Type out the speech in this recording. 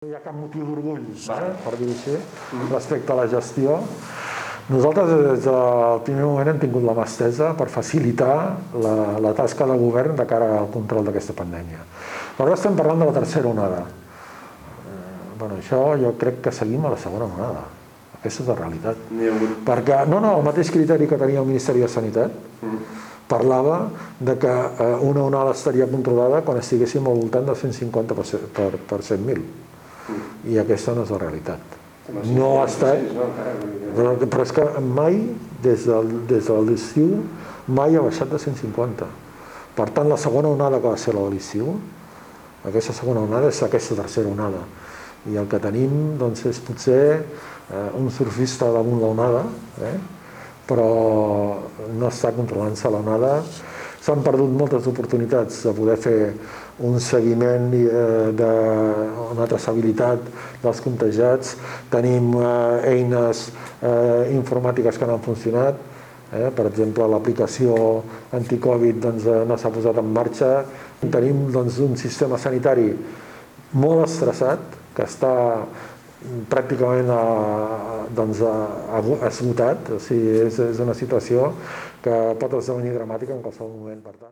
No hi ha cap motiu d'orgull, eh, per dir-ho així, respecte a la gestió. Nosaltres des del primer moment hem tingut la mà estesa per facilitar la, la tasca de govern de cara al control d'aquesta pandèmia. Però ara estem parlant de la tercera onada. Eh, bueno, això jo crec que seguim a la segona onada. Aquesta és la realitat. Perquè, no, no, el mateix criteri que tenia el Ministeri de Sanitat parlava de que eh, una onada estaria controlada quan estiguéssim al voltant de 150 per, per, per 100.000. I aquesta no és la realitat. No ha estat... Però, però és que mai, des del, des de l'estiu, mai ha baixat de 150. Per tant, la segona onada que va ser la de l'estiu, aquesta segona onada és aquesta tercera onada. I el que tenim doncs, és potser eh, un surfista damunt l'onada, eh? però no està controlant-se l'onada. S'han perdut moltes oportunitats de poder fer un seguiment eh, de una traçabilitat dels contagiats. Tenim eh, eines eh, informàtiques que no han funcionat, Eh? Per exemple, l'aplicació anticovid doncs, eh, no s'ha posat en marxa. Tenim doncs, un sistema sanitari molt estressat, que està pràcticament a, doncs, a, a, esgotat. O sigui, és, és una situació que pot esdevenir dramàtica en qualsevol moment, per tant.